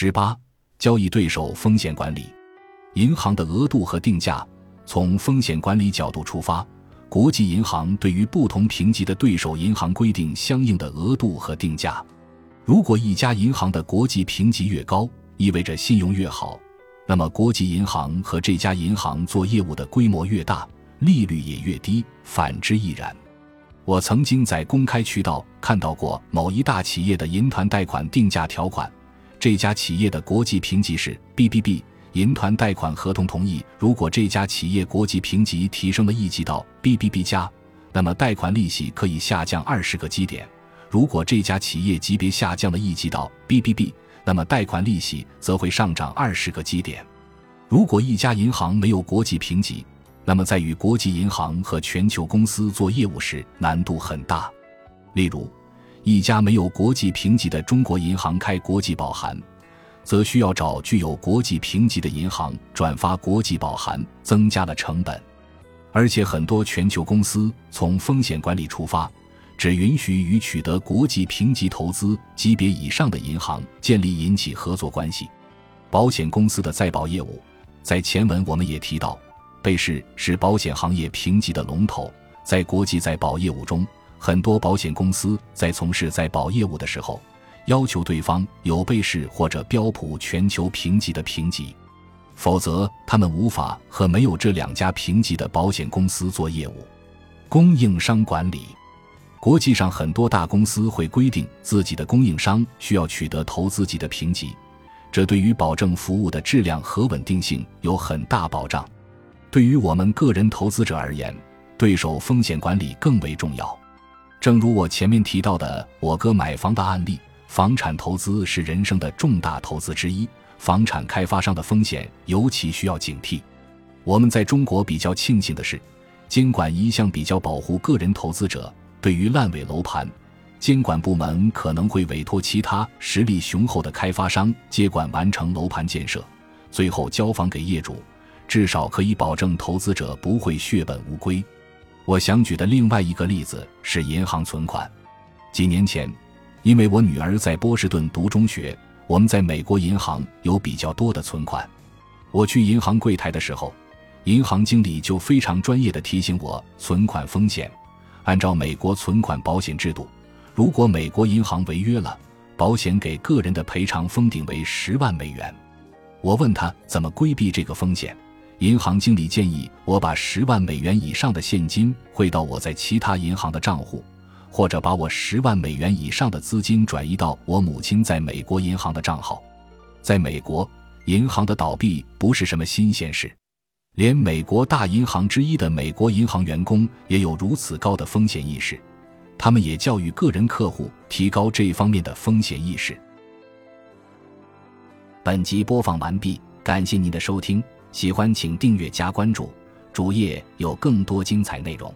十八、交易对手风险管理，银行的额度和定价。从风险管理角度出发，国际银行对于不同评级的对手银行规定相应的额度和定价。如果一家银行的国际评级越高，意味着信用越好，那么国际银行和这家银行做业务的规模越大，利率也越低，反之亦然。我曾经在公开渠道看到过某一大企业的银团贷款定价条款，这家企业的国际评级是 BBB。银团贷款合同同意，如果这家企业国际评级提升了一级到 BBB 加，那么贷款利息可以下降二十个基点；如果这家企业级别下降了一级到 BBB，那么贷款利息则会上涨二十个基点。如果一家银行没有国际评级，那么在与国际银行和全球公司做业务时难度很大。例如，一家没有国际评级的中国银行开国际保函。则需要找具有国际评级的银行转发国际保函，增加了成本。而且很多全球公司从风险管理出发，只允许与取得国际评级投资级别以上的银行建立引起合作关系。保险公司的再保业务，在前文我们也提到，贝氏是保险行业评级的龙头，在国际再保业务中，很多保险公司在从事再保业务的时候。要求对方有贝氏或者标普全球评级的评级，否则他们无法和没有这两家评级的保险公司做业务。供应商管理，国际上很多大公司会规定自己的供应商需要取得投资级的评级，这对于保证服务的质量和稳定性有很大保障。对于我们个人投资者而言，对手风险管理更为重要。正如我前面提到的我哥买房的案例。房产投资是人生的重大投资之一，房产开发商的风险尤其需要警惕。我们在中国比较庆幸的是，监管一向比较保护个人投资者。对于烂尾楼盘，监管部门可能会委托其他实力雄厚的开发商接管完成楼盘建设，最后交房给业主，至少可以保证投资者不会血本无归。我想举的另外一个例子是银行存款，几年前。因为我女儿在波士顿读中学，我们在美国银行有比较多的存款。我去银行柜台的时候，银行经理就非常专业的提醒我存款风险。按照美国存款保险制度，如果美国银行违约了，保险给个人的赔偿封顶为十万美元。我问他怎么规避这个风险，银行经理建议我把十万美元以上的现金汇到我在其他银行的账户。或者把我十万美元以上的资金转移到我母亲在美国银行的账号。在美国，银行的倒闭不是什么新鲜事，连美国大银行之一的美国银行员工也有如此高的风险意识，他们也教育个人客户提高这方面的风险意识。本集播放完毕，感谢您的收听，喜欢请订阅加关注，主页有更多精彩内容。